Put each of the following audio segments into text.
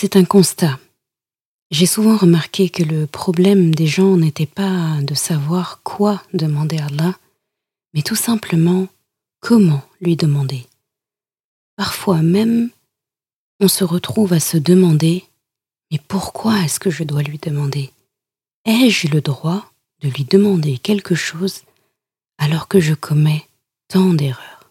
C'est un constat. J'ai souvent remarqué que le problème des gens n'était pas de savoir quoi demander à Allah, mais tout simplement comment lui demander. Parfois même, on se retrouve à se demander Mais pourquoi est-ce que je dois lui demander? Ai-je le droit de lui demander quelque chose alors que je commets tant d'erreurs?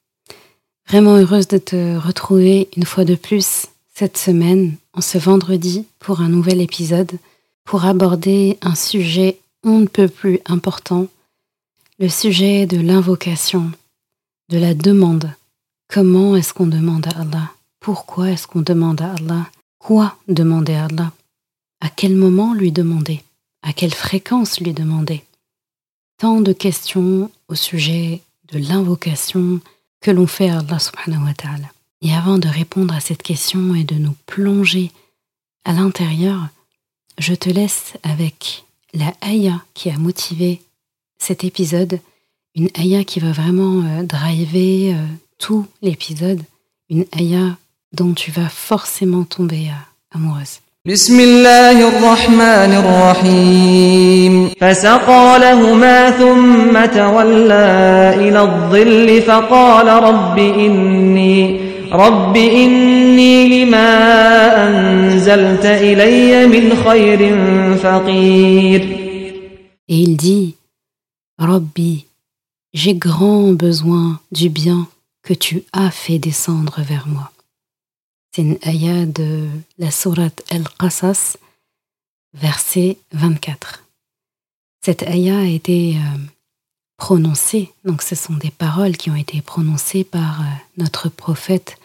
Vraiment heureuse de te retrouver une fois de plus cette semaine, en ce vendredi, pour un nouvel épisode, pour aborder un sujet on ne peut plus important, le sujet de l'invocation, de la demande. Comment est-ce qu'on demande à Allah? Pourquoi est-ce qu'on demande à Allah? Quoi demander à Allah? À quel moment lui demander? À quelle fréquence lui demander? Tant de questions au sujet de l'invocation, que l'on fait à Allah subhanahu wa ta'ala. Et avant de répondre à cette question et de nous plonger à l'intérieur, je te laisse avec la ayah qui a motivé cet épisode, une ayah qui va vraiment euh, driver euh, tout l'épisode, une ayah dont tu vas forcément tomber euh, amoureuse. بسم الله الرحمن الرحيم فسقى لهما ثم تولى إلى الظل فقال رب إني رب إني لما أنزلت إلي من خير فقير Et il dit, Rabbi, j'ai grand besoin du bien que tu as fait descendre vers moi. C'est une ayah de la sourate Al-Qasas, verset 24. Cette ayah a été euh, prononcée, donc ce sont des paroles qui ont été prononcées par euh, notre prophète,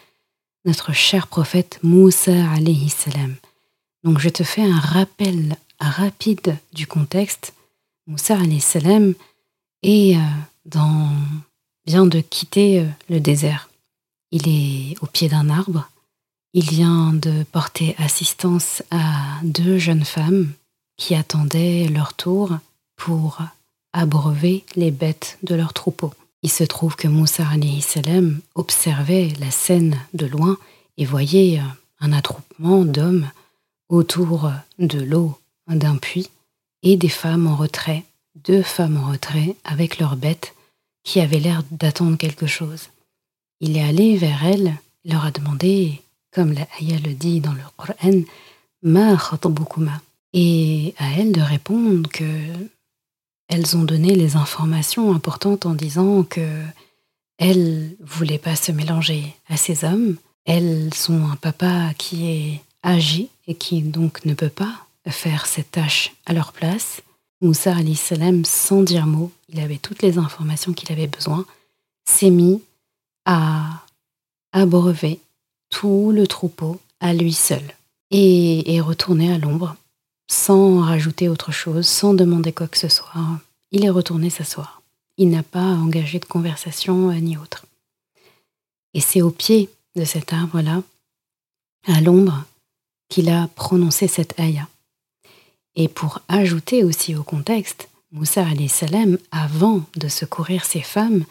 notre cher prophète Moussa alayhi salam. Donc je te fais un rappel rapide du contexte. Moussa alayhi salam est euh, vient de quitter le désert. Il est au pied d'un arbre il vient de porter assistance à deux jeunes femmes qui attendaient leur tour pour abreuver les bêtes de leur troupeau. Il se trouve que Moussa salam observait la scène de loin et voyait un attroupement d'hommes autour de l'eau d'un puits et des femmes en retrait, deux femmes en retrait avec leurs bêtes qui avaient l'air d'attendre quelque chose. Il est allé vers elles, leur a demandé comme la le dit dans le Coran, ma Et à elles de répondre que elles ont donné les informations importantes en disant que elles voulaient pas se mélanger à ces hommes. Elles sont un papa qui est âgé et qui donc ne peut pas faire cette tâche à leur place. Moussa salam, sans dire mot, il avait toutes les informations qu'il avait besoin, s'est mis à abreuver tout le troupeau à lui seul et est retourné à l'ombre sans rajouter autre chose, sans demander quoi que ce soit. Il est retourné s'asseoir. Il n'a pas engagé de conversation euh, ni autre. Et c'est au pied de cet arbre-là, à l'ombre, qu'il a prononcé cette ayah. Et pour ajouter aussi au contexte, Moussa salam, avant de secourir ses femmes,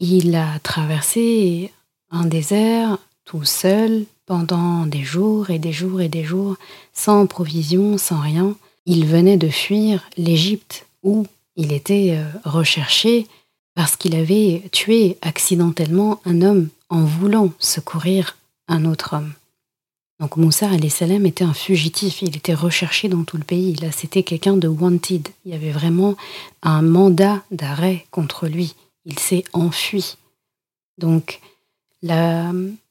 il a traversé un désert tout seul, pendant des jours et des jours et des jours, sans provision, sans rien. Il venait de fuir l'Égypte où il était euh, recherché parce qu'il avait tué accidentellement un homme en voulant secourir un autre homme. Donc Moussa salam était un fugitif, il était recherché dans tout le pays. Là, c'était quelqu'un de wanted. Il y avait vraiment un mandat d'arrêt contre lui. Il s'est enfui. Donc,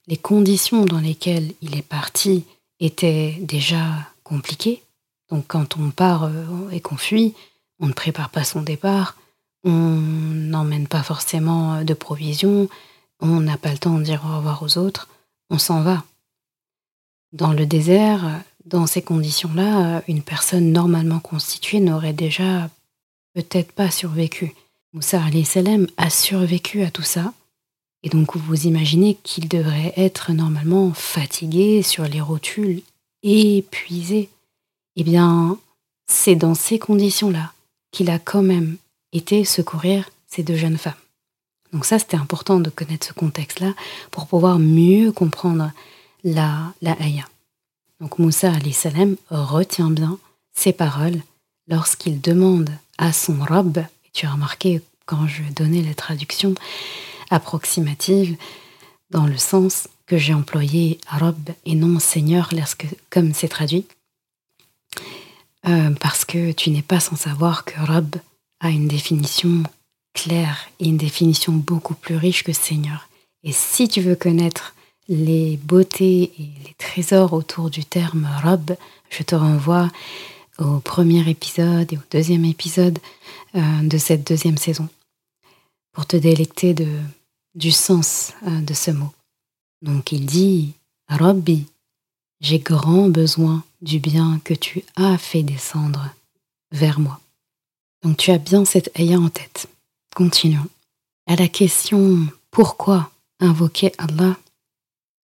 les conditions dans lesquelles il est parti étaient déjà compliquées. Donc, quand on part euh, et qu'on fuit, on ne prépare pas son départ, on n'emmène pas forcément de provisions, on n'a pas le temps de dire au revoir aux autres, on s'en va. Dans le désert, dans ces conditions-là, une personne normalement constituée n'aurait déjà peut-être pas survécu. Moussa a survécu à tout ça. Et donc vous imaginez qu'il devrait être normalement fatigué sur les rotules, épuisé. Eh bien, c'est dans ces conditions-là qu'il a quand même été secourir ces deux jeunes femmes. Donc ça, c'était important de connaître ce contexte-là pour pouvoir mieux comprendre la, la ayah. Donc Moussa salam retient bien ces paroles lorsqu'il demande à son robe, et tu as remarqué quand je donnais la traduction approximative, dans le sens que j'ai employé robe et non seigneur, lorsque, comme c'est traduit, euh, parce que tu n'es pas sans savoir que robe a une définition claire et une définition beaucoup plus riche que seigneur. Et si tu veux connaître les beautés et les trésors autour du terme robe, je te renvoie au premier épisode et au deuxième épisode euh, de cette deuxième saison pour te délecter de, du sens euh, de ce mot. Donc il dit Robbi, j'ai grand besoin du bien que tu as fait descendre vers moi. Donc tu as bien cette ayah en tête. Continuons. À la question pourquoi invoquer Allah,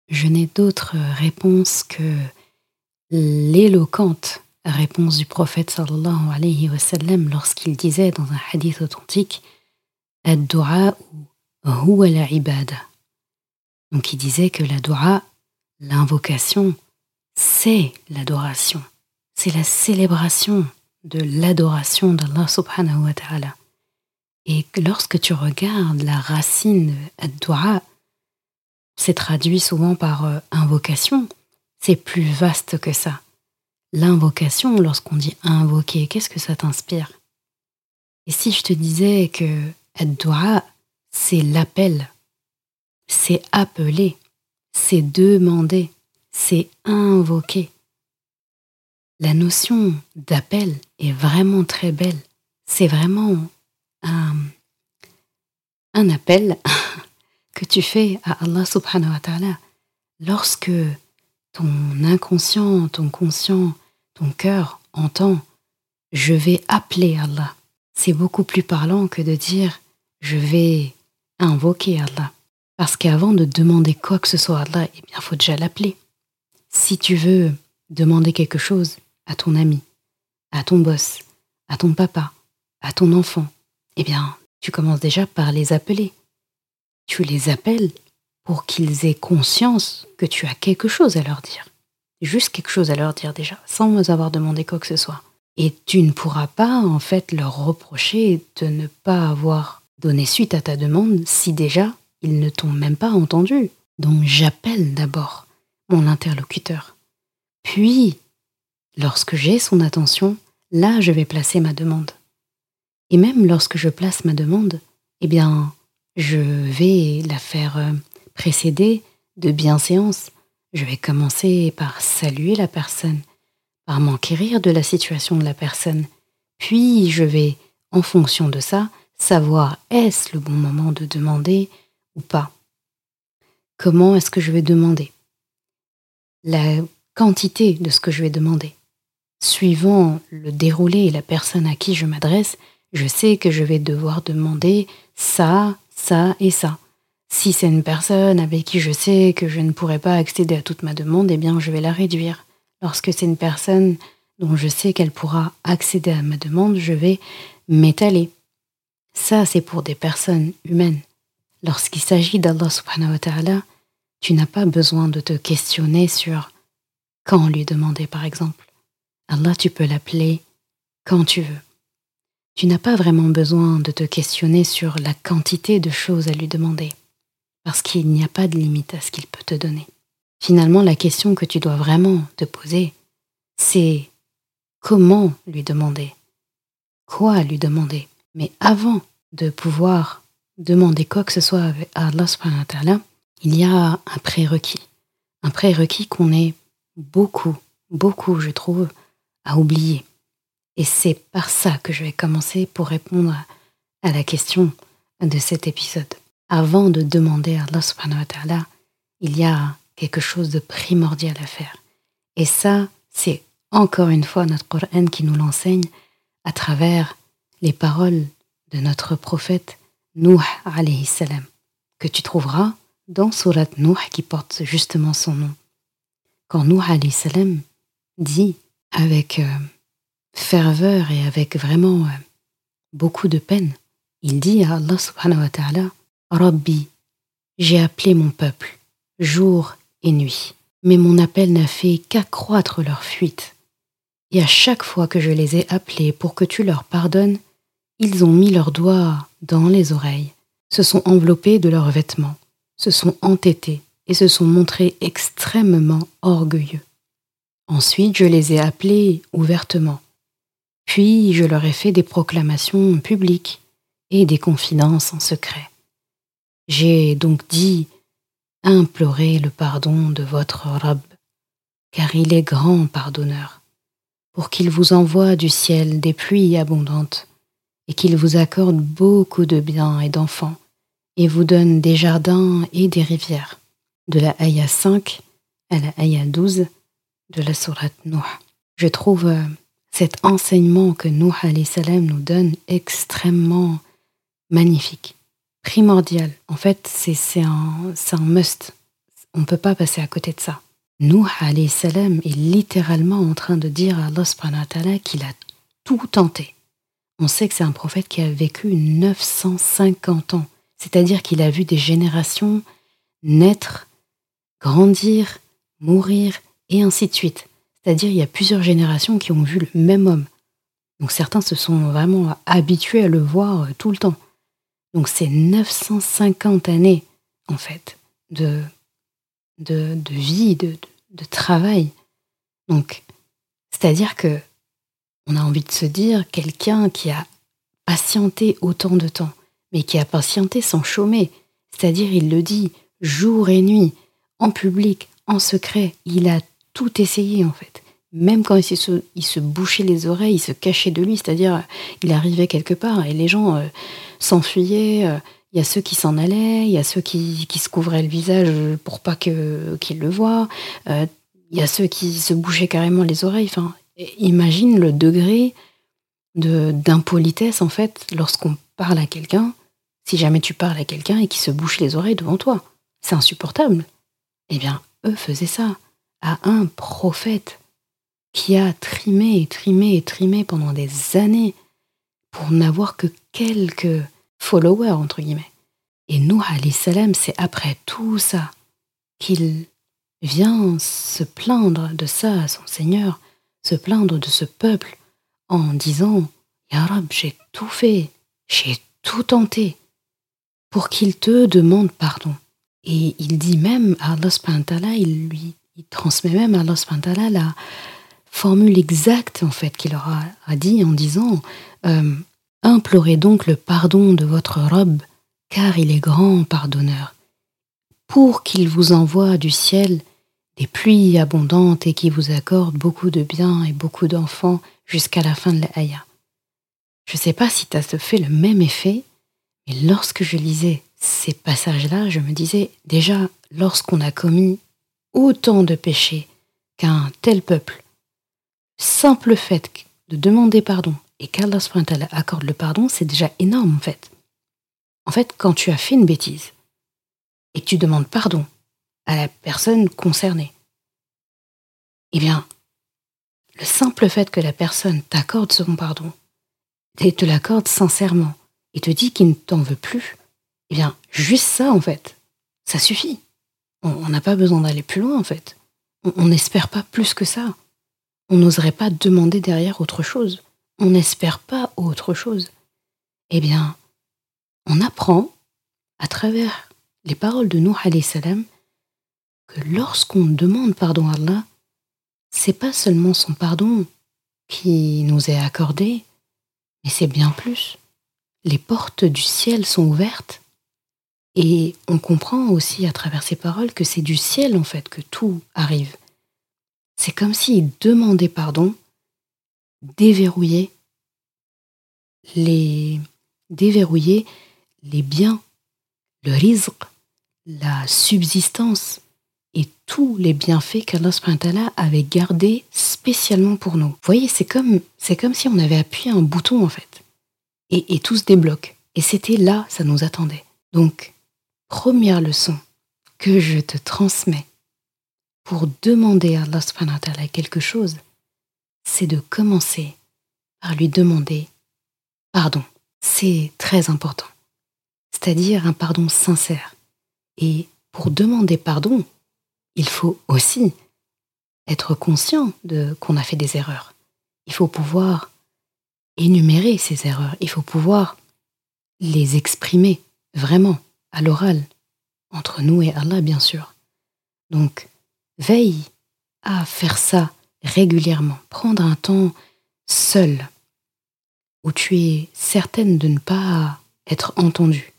je n'ai d'autre réponse que l'éloquente réponse du prophète sallallahu alayhi wa sallam lorsqu'il disait dans un hadith authentique Ad-du'a huwa la ibada. Donc il disait que la dua, l'invocation, c'est l'adoration. C'est la célébration de l'adoration d'Allah subhanahu wa ta'ala. Et lorsque tu regardes la racine ad-du'a, c'est traduit souvent par euh, invocation. C'est plus vaste que ça. L'invocation, lorsqu'on dit invoquer, qu'est-ce que ça t'inspire? Et si je te disais que ad c'est l'appel, c'est appeler, c'est demander, c'est invoquer. La notion d'appel est vraiment très belle. C'est vraiment un, appel que tu fais à Allah subhanahu wa ta'ala lorsque ton inconscient, ton conscient, ton cœur entend je vais appeler Allah. C'est beaucoup plus parlant que de dire je vais invoquer Allah. Parce qu'avant de demander quoi que ce soit à Allah, eh bien, faut déjà l'appeler. Si tu veux demander quelque chose à ton ami, à ton boss, à ton papa, à ton enfant, eh bien, tu commences déjà par les appeler. Tu les appelles pour qu'ils aient conscience que tu as quelque chose à leur dire. Juste quelque chose à leur dire déjà, sans avoir demandé quoi que ce soit. Et tu ne pourras pas, en fait, leur reprocher de ne pas avoir donné suite à ta demande si déjà ils ne t'ont même pas entendu. Donc j'appelle d'abord mon interlocuteur. Puis, lorsque j'ai son attention, là je vais placer ma demande. Et même lorsque je place ma demande, eh bien, je vais la faire euh, précéder de bienséance. Je vais commencer par saluer la personne, par m'enquérir de la situation de la personne. Puis je vais, en fonction de ça, savoir est-ce le bon moment de demander ou pas. Comment est-ce que je vais demander? La quantité de ce que je vais demander. Suivant le déroulé et la personne à qui je m'adresse, je sais que je vais devoir demander ça, ça et ça. Si c'est une personne avec qui je sais que je ne pourrai pas accéder à toute ma demande, eh bien je vais la réduire. Lorsque c'est une personne dont je sais qu'elle pourra accéder à ma demande, je vais m'étaler. Ça, c'est pour des personnes humaines. Lorsqu'il s'agit d'Allah subhanahu wa ta'ala, Tu n'as pas besoin de te questionner sur quand lui demander, par exemple. Allah, tu peux l'appeler quand tu veux. Tu n'as pas vraiment besoin de te questionner sur la quantité de choses à lui demander, parce qu'il n'y a pas de limite à ce qu'il peut te donner. Finalement, la question que tu dois vraiment te poser, c'est comment lui demander, quoi lui demander. Mais avant de pouvoir demander quoi que ce soit à Allah subhanahu wa ta'ala, il y a un prérequis. Un prérequis qu'on est beaucoup, beaucoup, je trouve, à oublier. Et c'est par ça que je vais commencer pour répondre à la question de cet épisode. Avant de demander à Allah subhanahu wa ta'ala, il y a quelque chose de primordial à faire. Et ça, c'est encore une fois notre Coran qui nous l'enseigne à travers les paroles de notre prophète Nuh alayhi salam, que tu trouveras dans Surat Nuh qui porte justement son nom. Quand Nuh alayhi salam dit avec euh, ferveur et avec vraiment euh, beaucoup de peine, il dit à Allah subhanahu wa ta'ala Rabbi, j'ai appelé mon peuple jour et nuit, mais mon appel n'a fait qu'accroître leur fuite. Et à chaque fois que je les ai appelés pour que tu leur pardonnes, ils ont mis leurs doigts dans les oreilles, se sont enveloppés de leurs vêtements, se sont entêtés et se sont montrés extrêmement orgueilleux. Ensuite, je les ai appelés ouvertement. Puis, je leur ai fait des proclamations publiques et des confidences en secret. J'ai donc dit Implorez le pardon de votre Rab, car il est grand pardonneur, pour qu'il vous envoie du ciel des pluies abondantes, et qu'il vous accorde beaucoup de biens et d'enfants, et vous donne des jardins et des rivières. De la Aya 5 à la Aya 12 de la Sourate Nuh. Je trouve euh, cet enseignement que Nuh salam nous donne extrêmement magnifique, primordial. En fait, c'est un, must. On ne peut pas passer à côté de ça. Nuh salam est littéralement en train de dire à Allah qu'il a tout tenté. On sait que c'est un prophète qui a vécu 950 ans, c'est-à-dire qu'il a vu des générations naître, grandir, mourir et ainsi de suite. C'est-à-dire il y a plusieurs générations qui ont vu le même homme. Donc certains se sont vraiment habitués à le voir euh, tout le temps. Donc c'est 950 années, en fait, de, de, vie, de, de, travail. Donc, c'est-à-dire que on a envie de se dire quelqu'un qui a patienté autant de temps, mais qui a patienté sans chômer. C'est-à-dire, il le dit jour et nuit, en public, en secret. Il a tout essayé en fait. Même quand il se, bouchait les oreilles, il se cachait de lui, c'est-à-dire il arrivait quelque part et les gens euh, s'enfuyaient. Euh, il y a ceux qui s'en allaient, il y a ceux qui, se couvraient le visage pour pas que qu'ils le voient. Euh, il y a ceux qui se bouchaient carrément les oreilles. Imagine le degré de d'impolitesse en fait lorsqu'on parle à quelqu'un. Si jamais tu parles à quelqu'un et qui se bouche les oreilles devant toi, c'est insupportable. Eh bien, eux faisaient ça à un prophète qui a trimé et trimé et trimé pendant des années pour n'avoir que quelques followers, entre guillemets. Et Nuh salam, c'est après tout ça qu'il vient se plaindre de ça à son Seigneur, se plaindre de ce peuple en disant Ya Rab, j'ai tout fait, j'ai tout tenté pour qu'il te demande pardon. Et il dit même à Allah, il lui il transmet même à Allah la formule exacte en fait qu'il leur a, dit en disant euh, Implorez donc le pardon de votre robe, car il est grand pardonneur, pour qu'il vous envoie du ciel des pluies abondantes et qui vous accorde beaucoup de biens et beaucoup d'enfants jusqu'à la fin de la Haya. Je ne sais pas si ça se fait le même effet, mais lorsque je lisais ces passages-là, je me disais déjà, lorsqu'on a commis autant de péchés qu'un tel peuple, simple fait de demander pardon et qu'Allah accorde le pardon, c'est déjà énorme en fait. En fait, quand tu as fait une bêtise et que tu demandes pardon à la personne concernée, eh bien, le simple fait que la personne t'accorde son pardon, et te l'accorde sincèrement, et te dit qu'il ne t'en veut plus, eh bien, juste ça en fait, ça suffit. on n'a pas besoin d'aller plus loin en fait. On n'espère pas plus que ça. On n'oserait pas demander derrière autre chose. On n'espère pas autre chose. Eh bien, on apprend à travers les paroles de Nuh salam que lorsqu'on demande pardon à Allah, c'est pas seulement son pardon qui nous est accordé, mais c'est bien plus. Les portes du ciel sont ouvertes et on comprend aussi à travers ces paroles que c'est du ciel en fait que tout arrive. C'est comme s'il demandait pardon, déverrouiller les, déverrouiller les biens, le rizq, la subsistance tous les bienfaits qu'Allah avait gardés spécialement pour nous. Vous voyez, c'est comme, c'est comme si on avait appuyé un bouton en fait. Et, tout se débloque. Et c'était là, ça nous attendait. Donc, première leçon que je te transmets pour demander à Allah quelque chose, c'est de commencer par lui demander pardon. C'est très important. C'est-à-dire un pardon sincère. Et pour demander pardon, il faut aussi être conscient de qu'on a fait des erreurs. Il faut pouvoir énumérer ces erreurs. Il faut pouvoir les exprimer vraiment à l'oral, entre nous et Allah, bien sûr. Donc, veille à faire ça régulièrement. Prendre un temps seul, où tu es certaine de ne pas être entendue.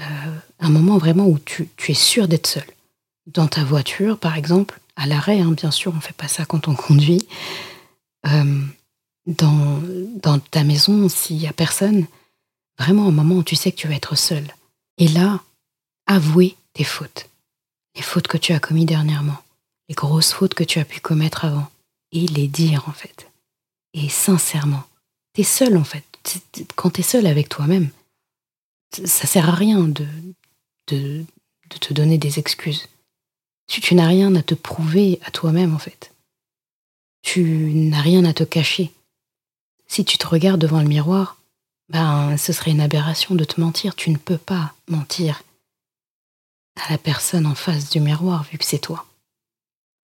Euh, un moment vraiment où tu, es sûr d'être seule. Dans ta voiture, par exemple, à l'arrêt, hein, bien sûr, on ne fait pas ça quand on conduit. Euh, dans, ta maison, s'il n'y a personne, vraiment un moment où tu sais que tu vas être seule. Et là, avouer tes fautes. Les fautes que tu as commises dernièrement. Les grosses fautes que tu as pu commettre avant. Et les dire, en fait. Et sincèrement. T'es seul, en fait. Quand t'es seul avec toi-même, ça sert à rien de te donner des excuses. Tu, tu n'as rien à te prouver à toi-même, en fait. Tu n'as rien à te cacher. Si tu te regardes devant le miroir, ben, ce serait une aberration de te mentir. Tu ne peux pas mentir à la personne en face du miroir vu que c'est toi.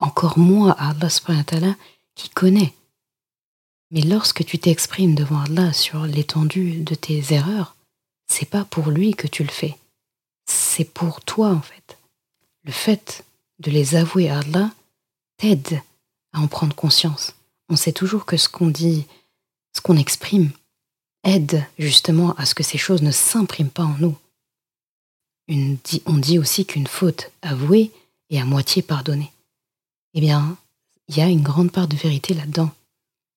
Encore moins à Allah qui connaît. Mais lorsque tu t'exprimes devant Allah sur l'étendue de tes erreurs, c'est pas pour lui que tu le fais. C'est pour toi en fait. Le fait de les avouer à Allah t'aide à en prendre conscience. On sait toujours que ce qu'on dit, ce qu'on exprime, aide justement à ce que ces choses ne s'impriment pas en nous. on dit aussi qu'une faute avouée est à moitié pardonnée. Eh bien, il y a une grande part de vérité là-dedans.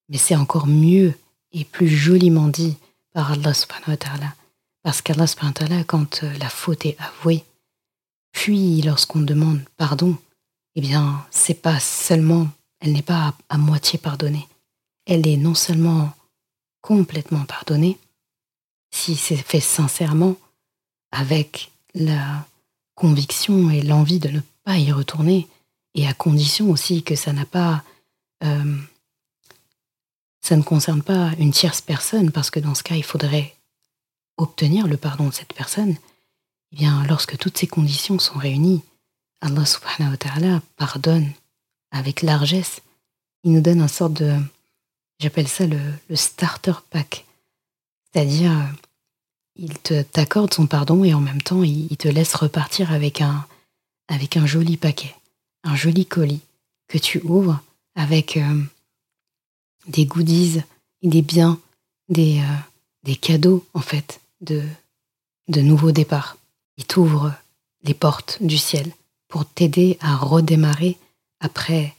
Mais c'est encore mieux et plus joliment dit par Allah subhanahu wa. Parce qu'Allah subhanahu wa ta'ala, quand euh, la faute est avouée, puis lorsqu'on demande pardon, eh bien, c'est pas seulement, elle n'est pas à moitié pardonnée. Elle est non seulement complètement pardonné si c'est fait sincèrement, avec la conviction et l'envie de ne pas y retourner, et à condition aussi que ça n'a pas... Euh, ça ne concerne pas une tierce personne, parce que dans ce cas, il faudrait obtenir le pardon de cette personne. Eh bien, lorsque toutes ces conditions sont réunies, Allah subhanahu wa ta'ala pardonne avec largesse. Il nous donne un sorte de, J'appelle ça le, starter pack. C'est-à-dire, il t'accorde son pardon et en même temps, il, te laisse repartir avec un, avec un joli paquet, un joli colis que tu ouvres avec euh, des goodies, des biens, des, euh, des cadeaux en fait de, de nouveaux départs. Il t'ouvre les portes du ciel pour t'aider à redémarrer après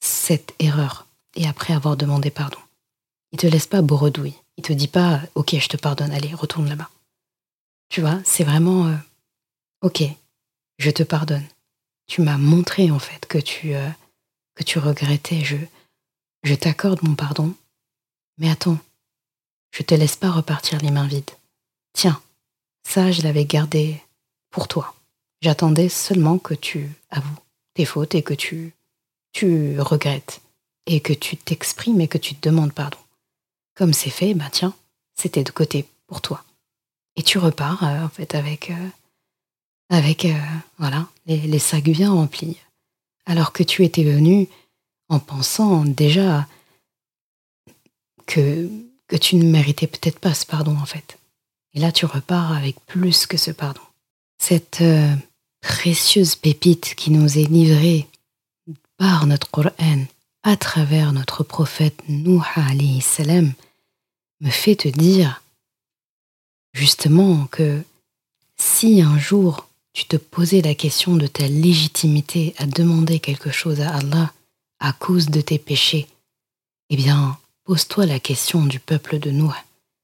cette erreur et après avoir demandé pardon. Il te laisse pas boredouille. Il te dit pas OK, je te pardonne, allez, retourne là-bas. Tu vois, c'est vraiment euh, OK, je te pardonne. Tu m'as montré en fait que tu euh, que tu regrettais, je je t'accorde mon pardon. Mais attends, je te laisse pas repartir les mains vides. Tiens, ça je l'avais gardé pour toi. J'attendais seulement que tu avoues tes fautes et que tu tu regrettes et que tu t'exprimes et que tu te demandes pardon. Comme c'est fait, bah tiens, c'était de côté pour toi. Et tu repars euh, en fait avec, euh, avec euh, voilà les, sacs bien remplis, alors que tu étais venu en pensant déjà que, que tu ne méritais peut-être pas ce pardon en fait. Et là, tu repars avec plus que ce pardon. Cette euh, précieuse pépite qui nous est livrée par notre Coran à travers notre prophète Nuh alayhi me fait te dire justement que si un jour tu te posais la question de ta légitimité à demander quelque chose à Allah à cause de tes péchés, eh bien, pose-toi la question du peuple de Noé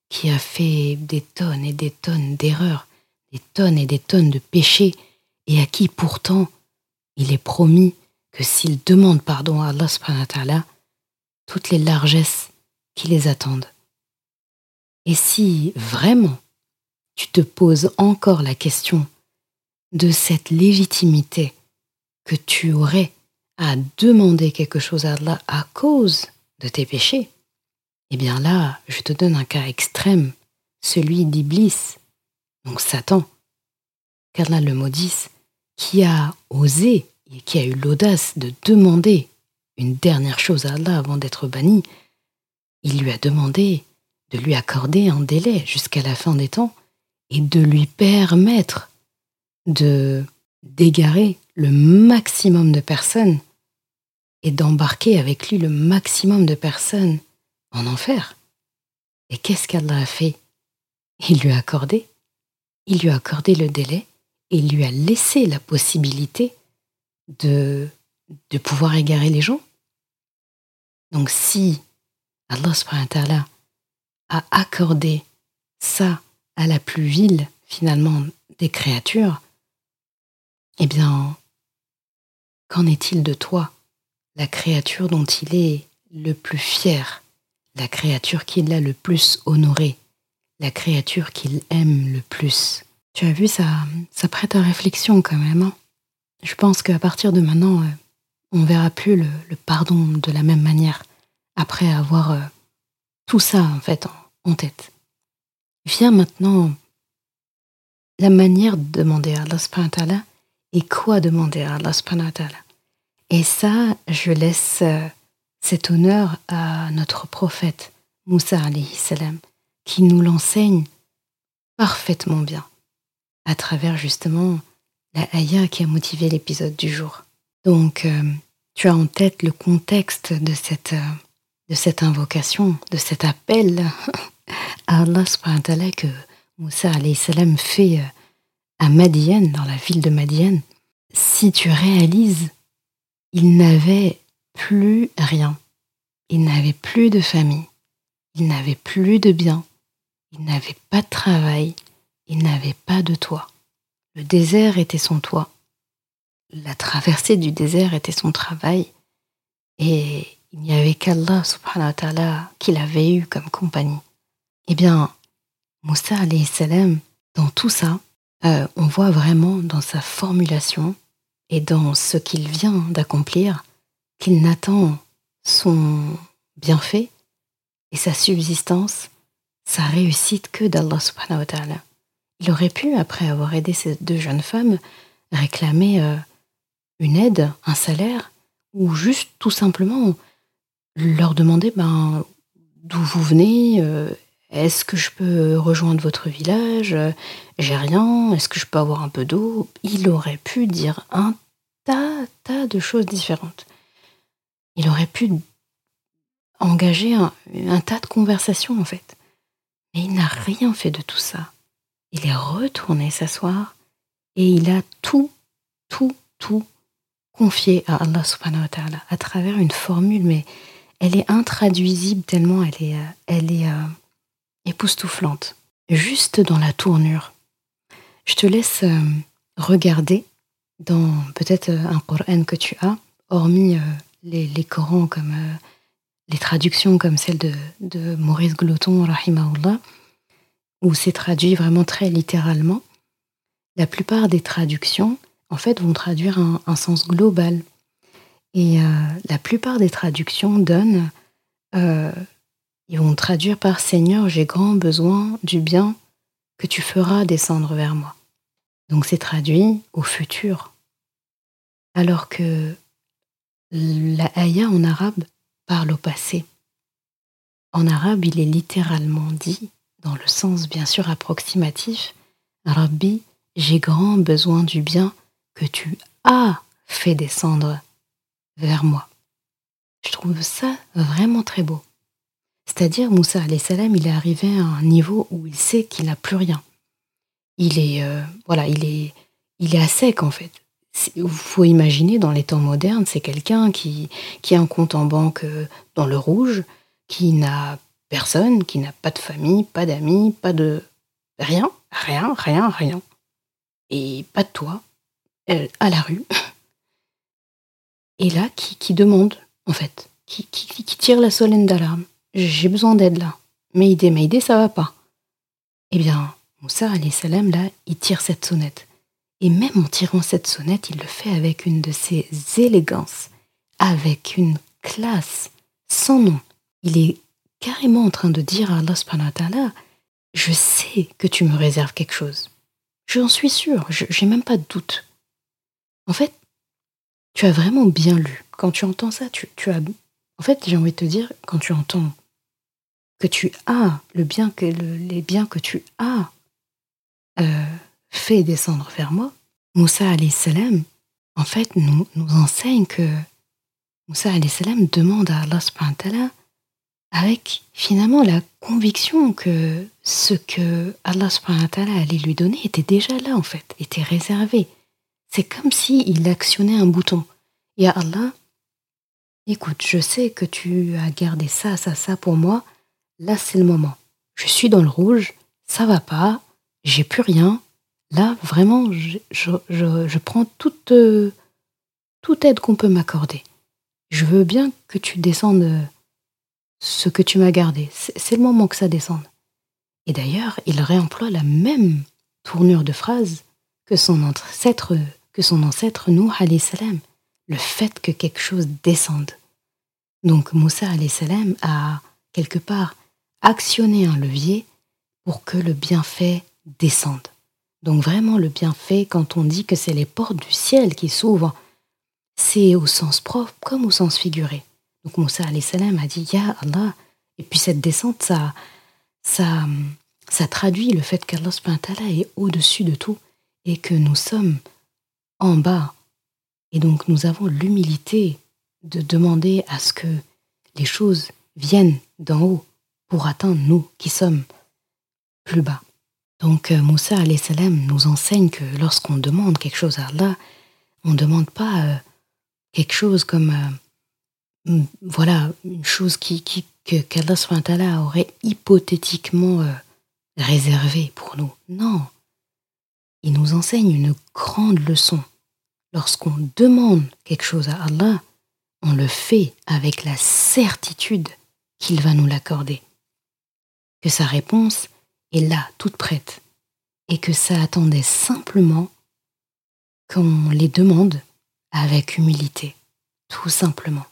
qui a fait des tonnes et des tonnes d'erreurs, des tonnes et des tonnes de péchés, et à qui pourtant il est promis que s'il demande pardon à Allah subhanahu toutes les largesses qui les attendent. Et si vraiment tu te poses encore la question de cette légitimité que tu aurais à demander quelque chose à Allah à cause de tes péchés, eh bien là, je te donne un cas extrême, celui d'Iblis, donc Satan, qu'Allah le maudisse, qui a osé et qui a eu l'audace de demander une dernière chose à Allah avant d'être banni, il lui a demandé de lui accorder un délai jusqu'à la fin des temps et de lui permettre de d'égarer le maximum de personnes et d'embarquer avec lui le maximum de personnes en enfer. Et qu'est-ce qu'Allah a fait? Il lui a accordé, il lui a accordé le délai et il lui a laissé la possibilité de, de pouvoir égarer les gens. Donc si Allah a accordé ça à la plus vile, finalement, des créatures, eh bien, qu'en est-il de toi, la créature dont il est le plus fier, la créature qu'il a le plus honorée, la créature qu'il aime le plus Tu as vu, ça, ça prête à réflexion quand même. Hein Je pense qu'à partir de maintenant, euh, on verra plus le, pardon de la même manière, après avoir euh, tout ça en fait en tête. Vient maintenant la manière de demander à Allah et quoi demander à Allah Et ça, je laisse euh, cet honneur à notre prophète Moussa alayhi salam, qui nous l'enseigne parfaitement bien, à travers justement la ayah qui a motivé l'épisode du jour. Donc, euh, tu as en tête le contexte de cette, euh, de cette invocation, de cet appel à Allah que Moussa salam fait euh, à Madian, dans la ville de Madian, si tu réalises, il n'avait plus rien. Il n'avait plus de famille. Il n'avait plus de biens. Il n'avait pas de travail. Il n'avait pas de toit. Le désert était son toit. La traversée du désert était son travail. Et il n'y avait qu'Allah subhanahu wa ta'ala qu'il avait eu comme compagnie. Eh bien, Moussa salam, dans tout ça, euh, on voit vraiment dans sa formulation et dans ce qu'il vient d'accomplir qu'il n'attend son bienfait et sa subsistance, sa réussite que d'Allah subhanahu wa ta'ala. Il aurait pu, après avoir aidé ces deux jeunes femmes, réclamer euh, une aide, un salaire, ou juste tout simplement leur demander ben, d'où vous venez, euh, est-ce que je peux rejoindre votre village J'ai rien. Est-ce que je peux avoir un peu d'eau? Il aurait pu dire un tas, tas de choses différentes. Il aurait pu engager un, tas de conversations en fait. Mais il n'a rien fait de tout ça. Il est retourné s'asseoir et il a tout, tout, tout confié à Allah subhanahu wa ta'ala à travers une formule, mais elle est intraduisible tellement elle est, euh, elle est, euh, époustouflante, juste dans la tournure. Je te laisse euh, regarder dans peut-être un Coran que tu as, hormis les, les Corans comme les traductions comme celle de, Maurice Gloton, rahimahullah, où c'est traduit vraiment très littéralement. La plupart des traductions, en fait, vont traduire un, sens global. Et la plupart des traductions donnent ils vont traduire par Seigneur, j'ai grand besoin du bien que tu feras descendre vers moi. Donc c'est traduit au futur. Alors que la aya en arabe au passé. En arabe, il est littéralement dit, dans le sens bien sûr approximatif, Rabbi, j'ai grand besoin du bien que tu as fait descendre vers moi. Je trouve ça vraiment très beau. C'est-à-dire, Moussa salam, il est arrivé à un niveau où il sait qu'il n'a plus rien. Il est, euh, voilà, il est, il est à sec en fait. Il faut imaginer dans les temps modernes, c'est quelqu'un qui, a un compte en banque euh, dans le rouge, qui n'a personne, qui n'a pas de famille, pas d'amis, pas de rien, rien, rien, rien, et pas de toi, à la rue. Et là, qui, qui demande, en fait, qui, qui, qui tire la solenne d'alarme. J'ai besoin d'aide là. Mais idée, ça va pas. Eh bien, Moussa, salam, là, il tire cette sonnette. Et même en tirant cette sonnette, il le fait avec une de ses élégances, avec une classe sans nom. Il est carrément en train de dire à Allah subhanahu je sais que tu me réserves quelque chose. J'en suis sûr, j'ai même pas de doute. En fait, tu as vraiment bien lu. Quand tu entends ça, tu, as. En fait, j'ai envie de te dire, quand tu entends que tu as le bien que les biens que tu as euh, fait descendre vers moi, Moussa salam, en fait, nous, nous enseigne que Moussa salam demande à Allah subhanahu avec finalement la conviction que ce que Allah subhanahu allait lui donner était déjà là en fait, était réservé. C'est comme s'il il actionnait un bouton. Et à Allah, écoute, je sais que tu as gardé ça, ça, ça pour moi. Là, c'est le moment. Je suis dans le rouge, ça va pas, j'ai plus rien, Là, vraiment, je, prends toute, euh, toute aide qu'on peut m'accorder. Je veux bien que tu descendes euh, ce que tu m'as gardé. C'est le moment que ça descende. Et d'ailleurs, il réemploie la même tournure de phrase que son ancêtre, que son ancêtre le fait que quelque chose descende. Donc Moussa salam a quelque part actionné un levier pour que le bienfait descende. Donc vraiment le bienfait, quand on dit que c'est les portes du ciel qui s'ouvrent, c'est au sens propre comme au sens figuré. Donc Moussa salam a dit Ya Allah, et puis cette descente, ça, ça, ça traduit le fait qu'Allah est au-dessus de tout et que nous sommes en bas. Et donc nous avons l'humilité de demander à ce que les choses viennent d'en haut pour atteindre nous qui sommes plus bas. Donc euh, Moussa salam nous enseigne que lorsqu'on demande quelque chose à Allah, on ne demande pas euh, quelque chose comme euh, voilà une chose qui, qui qu'Allah aurait hypothétiquement réservée pour nous. Non, il nous enseigne une grande leçon. Lorsqu'on demande quelque chose à Allah, on le fait avec la certitude qu'il va nous l'accorder, que sa réponse est là, toute prête, et que ça attendait simplement qu'on les demande avec humilité, tout simplement.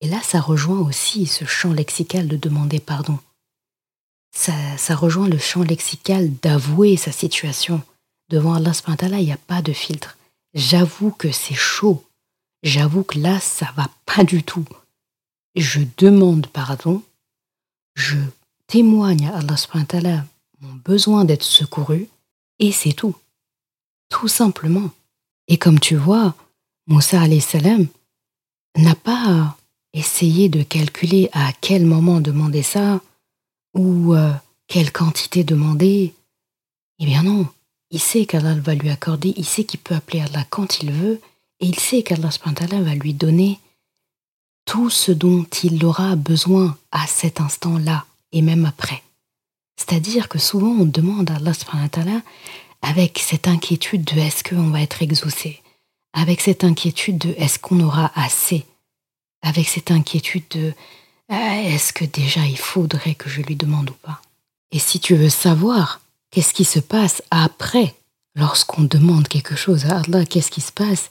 Et là, ça rejoint aussi ce champ lexical de demander pardon. Ça, ça rejoint le champ lexical d'avouer sa situation. Devant Allah il n'y a pas de filtre. J'avoue que c'est chaud. J'avoue que là, ça va pas du tout. Je demande pardon. Je témoigne à Allah mon besoin d'être secouru, et c'est tout. Tout simplement. Et comme tu vois, Moussa salam n'a pas essayé de calculer à quel moment demander ça, ou euh, quelle quantité demander. Eh bien non, il sait qu'Allah va lui accorder, il sait qu'il peut appeler Allah quand il veut, et il sait qu'Allah va lui donner tout ce dont il aura besoin à cet instant-là et même après. C'est-à-dire que souvent on demande à Allah avec cette inquiétude de est-ce qu'on va être exaucé, avec cette inquiétude de est-ce qu'on aura assez, avec cette inquiétude de ah, est-ce que déjà il faudrait que je lui demande ou pas? Et si tu veux savoir qu'est-ce qui se passe après, lorsqu'on demande quelque chose à Allah, qu'est-ce qui se passe,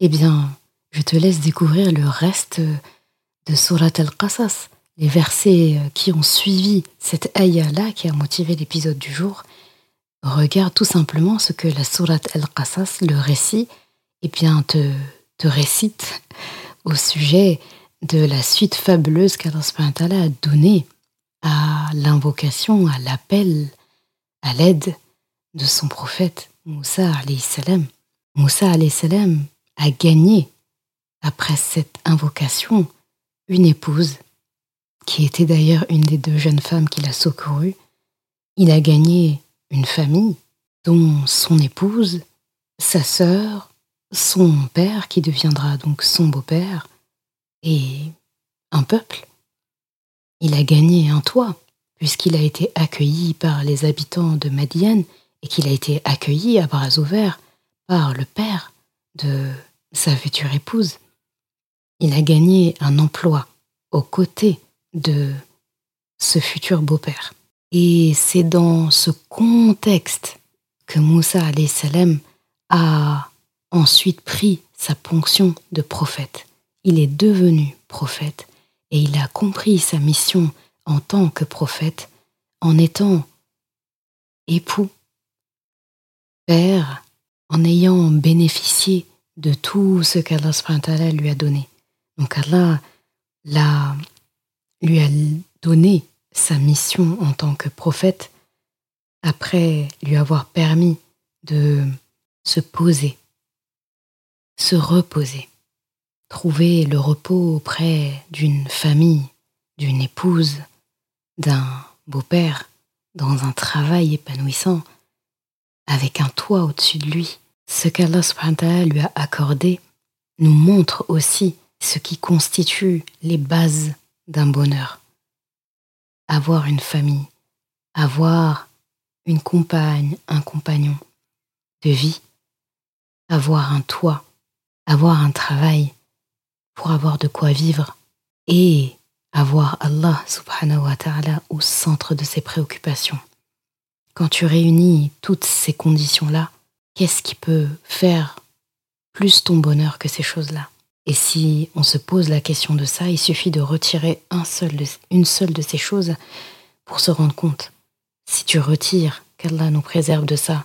eh bien, je te laisse découvrir le reste de Surat al-Qasas les versets euh, qui ont suivi cette ayah-là qui a motivé l'épisode du jour, regarde tout simplement ce que la sourate Al-Qasas, le récit, eh bien, te, te récite au sujet de la suite fabuleuse qu'Allah a donnée à l'invocation, à l'appel, à l'aide de son prophète Moussa salam. Moussa salam a gagné, après cette invocation, une épouse, qui était d'ailleurs une des deux jeunes femmes qu'il a secourues. Il a gagné une famille, dont son épouse, sa sœur, son père, qui deviendra donc son beau-père, et un peuple. Il a gagné un toit, puisqu'il a été accueilli par les habitants de Madiane et qu'il a été accueilli à bras ouverts par le père de sa future épouse. Il a gagné un emploi aux côtés de ce futur beau-père. Et c'est dans ce contexte que Moussa salam a ensuite pris sa ponction de prophète. Il est devenu prophète et il a compris sa mission en tant que prophète en étant époux, père, en ayant bénéficié de tout ce qu'Allah lui a donné. Donc Allah lui a donné sa mission en tant que prophète après lui avoir permis de se poser, se reposer, trouver le repos auprès d'une famille, d'une épouse, d'un beau-père, dans un travail épanouissant, avec un toit au-dessus de lui. Ce qu'Allah lui a accordé nous montre aussi ce qui constitue les bases d'un bonheur. Avoir une famille, avoir une compagne, un compagnon de vie, avoir un toit, avoir un travail pour avoir de quoi vivre et avoir Allah subhanahu wa ta'ala au centre de ses préoccupations. Quand tu réunis toutes ces conditions-là, qu'est-ce qui peut faire plus ton bonheur que ces choses-là? Et si on se pose la question de ça, il suffit de retirer une seule de ces choses pour se rendre compte. Si tu retires, qu'Allah nous préserve de ça,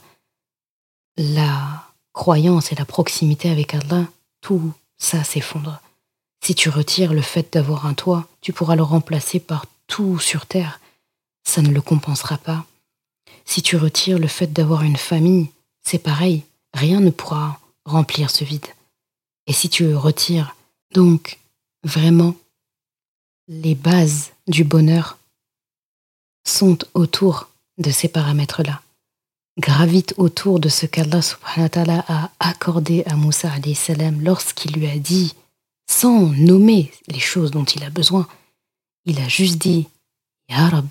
la croyance et la proximité avec Allah, tout ça s'effondre. Si tu retires le fait d'avoir un toit, tu pourras le remplacer par tout sur terre. Ça ne le compensera pas. Si tu retires le fait d'avoir une famille, c'est pareil, rien ne pourra remplir ce vide. Et si tu retires donc vraiment les bases du bonheur sont autour de ces paramètres-là, gravitent autour de ce qu'Allah subhanahu wa ta'ala a accordé à Moussa lorsqu'il lui a dit sans nommer les choses dont il a besoin. Il a juste dit Ya Rab,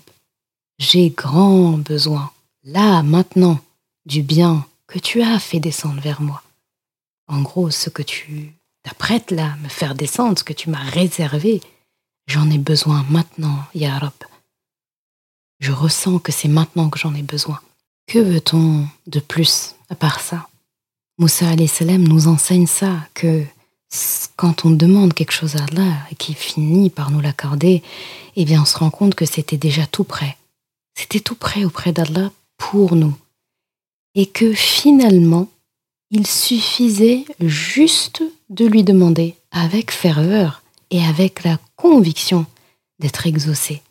j'ai grand besoin, là, maintenant, du bien que tu as fait descendre vers moi. En gros, ce que tu t'apprêtes là, me faire descendre, ce que tu m'as réservé, j'en ai besoin maintenant, Ya. Je ressens que c'est maintenant que j'en ai besoin. Que veut-on de plus à part ça? Moussa salam nous enseigne ça, que quand on demande quelque chose à Allah et qu'il finit par nous l'accorder, eh bien on se rend compte que c'était déjà tout prêt. C'était tout prêt auprès d'Allah pour nous. Et que finalement, il suffisait juste de lui demander avec ferveur et avec la conviction d'être exaucé.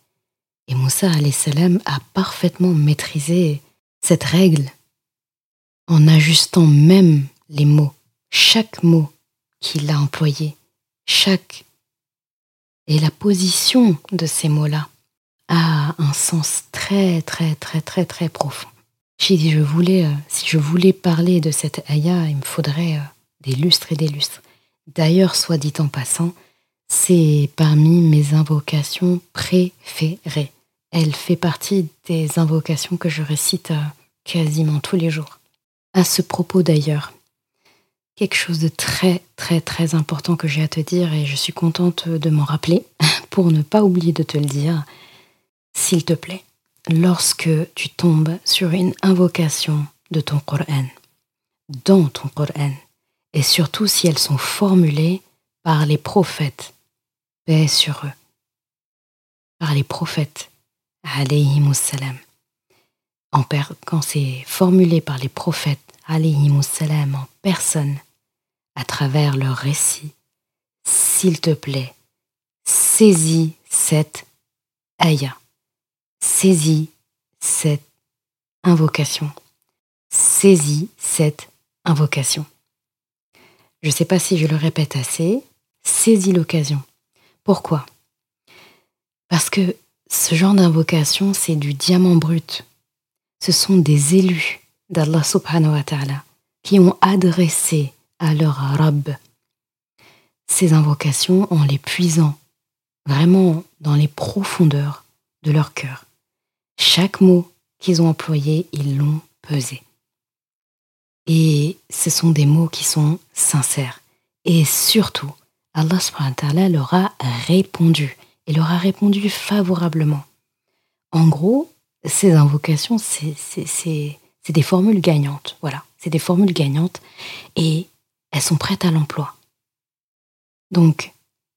Et Moussa salam a parfaitement maîtrisé cette règle en ajustant même les mots, chaque mot qu'il a employé, chaque et la position de ces mots-là a un sens très très très très très profond. J'ai dit je voulais euh, si je voulais parler de cette aya, il me faudrait euh, des lustres et des lustres. D'ailleurs, soit dit en passant, c'est parmi mes invocations préférées. Elle fait partie des invocations que je récite euh, quasiment tous les jours. À ce propos d'ailleurs, quelque chose de très très très important que j'ai à te dire et je suis contente de m'en rappeler pour ne pas oublier de te le dire. S'il te plaît, lorsque tu tombes sur une invocation de ton Coran, dans ton Coran, et surtout si elles sont formulées par les prophètes, paix sur eux, par les prophètes, salam, quand c'est formulé par les prophètes, salam, en personne, à travers leur récit, s'il te plaît, saisis cette ayah, saisis cette invocation, saisis cette invocation. Je ne sais pas si je le répète assez, saisis l'occasion. Pourquoi? Parce que ce genre d'invocation, c'est du diamant brut. Ce sont des élus d'Allah subhanahu wa ta'ala qui ont adressé à leur Rabb ces invocations en les puisant vraiment dans les profondeurs de leur cœur. Chaque mot qu'ils ont employé, ils l'ont pesé. Et ce sont des mots qui sont sincères. Et surtout, Allah subhanahu leur a répondu et leur a répondu favorablement. En gros, ces invocations, c'est des formules gagnantes. Voilà, c'est des formules gagnantes et elles sont prêtes à l'emploi. Donc,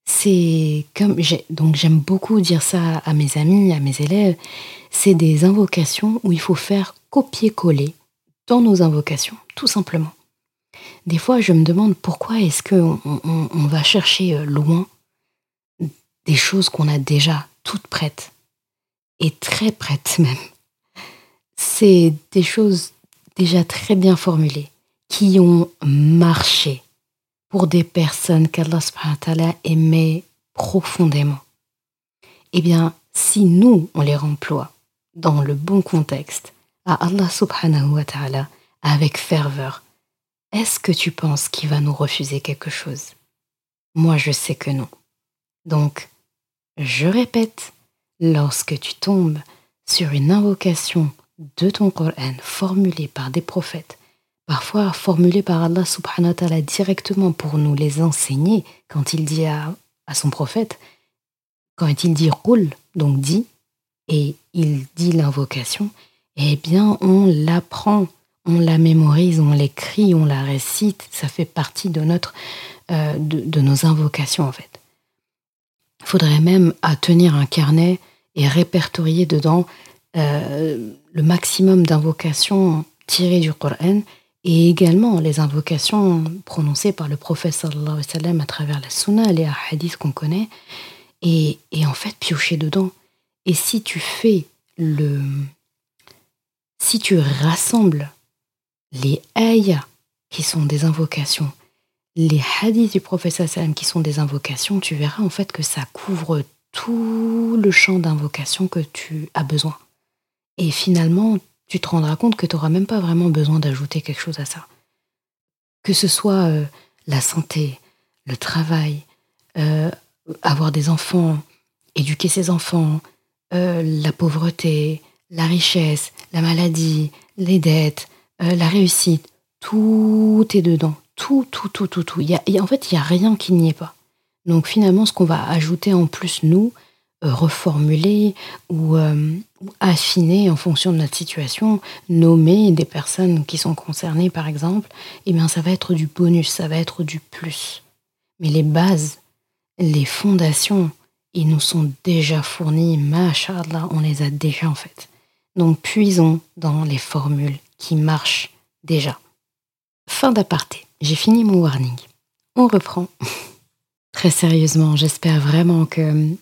c'est comme donc j'aime beaucoup dire ça à mes amis, à mes élèves, c'est des invocations où il faut faire copier-coller dans nos invocations, tout simplement. Des fois, je me demande pourquoi est-ce qu'on on va chercher euh, loin des choses qu'on a déjà toutes prêtes, et très prêtes même. C'est des choses déjà très bien formulées, qui ont marché pour des personnes qu'Allah aimait profondément. Eh bien, si nous, on les remploie dans le bon contexte, à Allah subhanahu wa ta'ala, avec ferveur, est-ce que tu penses qu'il va nous refuser quelque chose? Moi, je sais que non. Donc, je répète, lorsque tu tombes sur une invocation de ton Coran formulée par des prophètes, parfois formulée par Allah subhanahu wa ta'ala directement pour nous les enseigner, quand il dit à, son prophète, quand il dit roule, donc dit, et il dit l'invocation, eh bien on l'apprend, on la mémorise, on l'écrit, on la récite, ça fait partie de, notre, euh, de nos invocations en fait. Il faudrait même à tenir un carnet et répertorier dedans euh, le maximum d'invocations tirées du Coran et également les invocations prononcées par le prophète sallallahu sallam à travers la sunna, les hadiths qu'on connaît, et, et, en fait piocher dedans. Et si tu fais le... Si tu rassembles les ayahs qui sont des invocations les hadiths du prophète sallam qui sont des invocations, tu verras en fait que ça couvre tout le champ d'invocation que tu as besoin. Et finalement, tu te rendras compte que tu n'auras même pas vraiment besoin d'ajouter quelque chose à ça. Que ce soit euh, la santé, le travail, euh, avoir des enfants, éduquer ses enfants, euh, la pauvreté, la richesse, la maladie, les dettes, la réussite, tout est dedans tout, tout, tout, tout, tout. Y en fait, il n'y a rien qui n'y est pas. Donc finalement, ce qu'on va ajouter en plus, nous, reformuler ou, affiner en fonction de notre situation, nommer des personnes qui sont concernées, par exemple, eh bien, ça va être du bonus, ça va être du plus. Mais les bases, les fondations, ils nous sont déjà fournis, machallah, on les a déjà en fait. Donc puisons dans les formules qui marchent déjà. Fin d'aparté. J'ai fini mon warning. On reprend. Très sérieusement, j'espère vraiment que,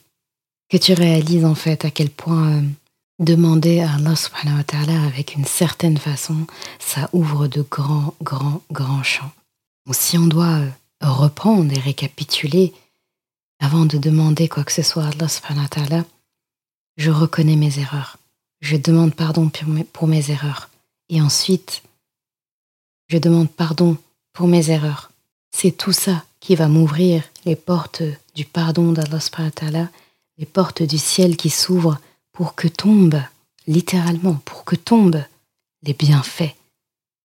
que tu réalises en fait à quel point euh, demander à Allah subhanahu wa ta'ala avec une certaine façon, ça ouvre de grands, grands, grands champs. si on doit euh, reprendre et récapituler avant de demander quoi que ce soit à Allah subhanahu wa ta'ala, je reconnais mes erreurs. Je demande pardon pour mes, pour mes erreurs. Et ensuite, je demande pardon pour mes erreurs. C'est tout ça qui va m'ouvrir les portes du pardon d'Allah les portes du ciel qui s'ouvrent pour que tombent, littéralement, pour que tombent les bienfaits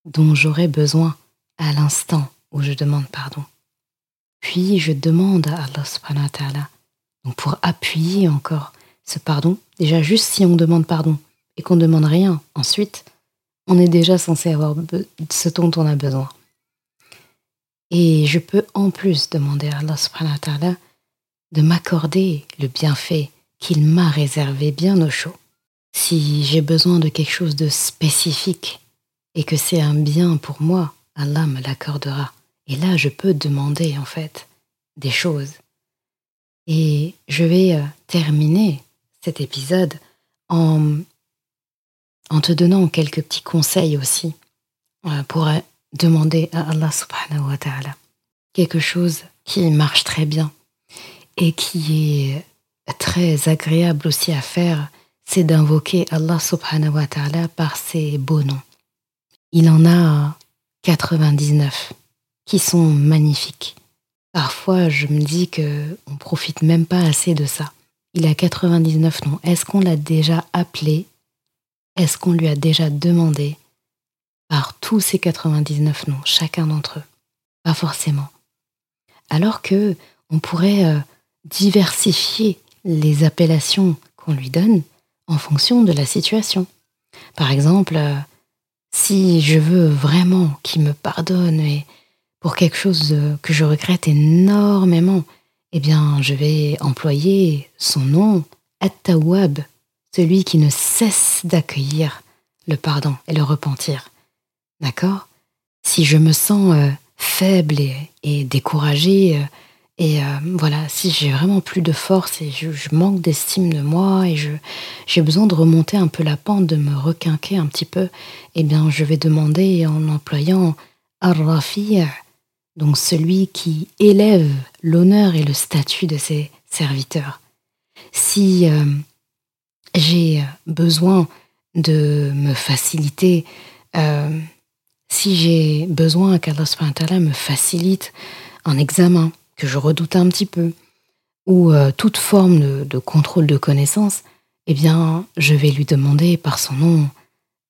dont j'aurai besoin à l'instant où je demande pardon. Puis je demande à Allah donc pour appuyer encore ce pardon, déjà juste si on demande pardon et qu'on ne demande rien ensuite, on est déjà censé avoir ce dont on a besoin. Et je peux en plus demander à Allah subhanahu wa ta'ala de m'accorder le bienfait qu'il m'a réservé bien au chaud. Si j'ai besoin de quelque chose de spécifique et que c'est un bien pour moi, Allah me l'accordera. Et là, je peux demander en fait des choses. Et je vais euh, terminer cet épisode en, en te donnant quelques petits conseils aussi euh, pour euh, demander à Allah subhanahu wa ta'ala quelque chose qui marche très bien et qui est très agréable aussi à faire, c'est d'invoquer Allah subhanahu wa ta'ala par ses beaux noms. Il en a 99 qui sont magnifiques. Parfois, je me dis que on profite même pas assez de ça. Il a 99 noms. Est-ce qu'on l'a déjà appelé? Est-ce qu'on lui a déjà demandé? Par tous ces 99 noms, chacun d'entre eux Pas forcément. Alors que on pourrait euh, diversifier les appellations qu'on lui donne en fonction de la situation. Par exemple, euh, si je veux vraiment qu'il me pardonne pour quelque chose euh, que je regrette énormément, eh bien, je vais employer son nom, At-Tawwab, celui qui ne cesse d'accueillir le pardon et le repentir. D'accord? Si je me sens euh, faible et, et découragée, et euh, voilà, si j'ai vraiment plus de force et je, manque d'estime de moi et j'ai besoin de remonter un peu la pente, de me requinquer un petit peu, eh bien, je vais demander en employant Ar-Rafi', donc celui qui élève l'honneur et le statut de ses serviteurs. Si euh, j'ai besoin de me faciliter, euh, si j'ai besoin qu'Allah me facilite un examen que je redoute un petit peu, ou euh, toute forme de, contrôle de connaissance, eh bien, je vais lui demander par son nom,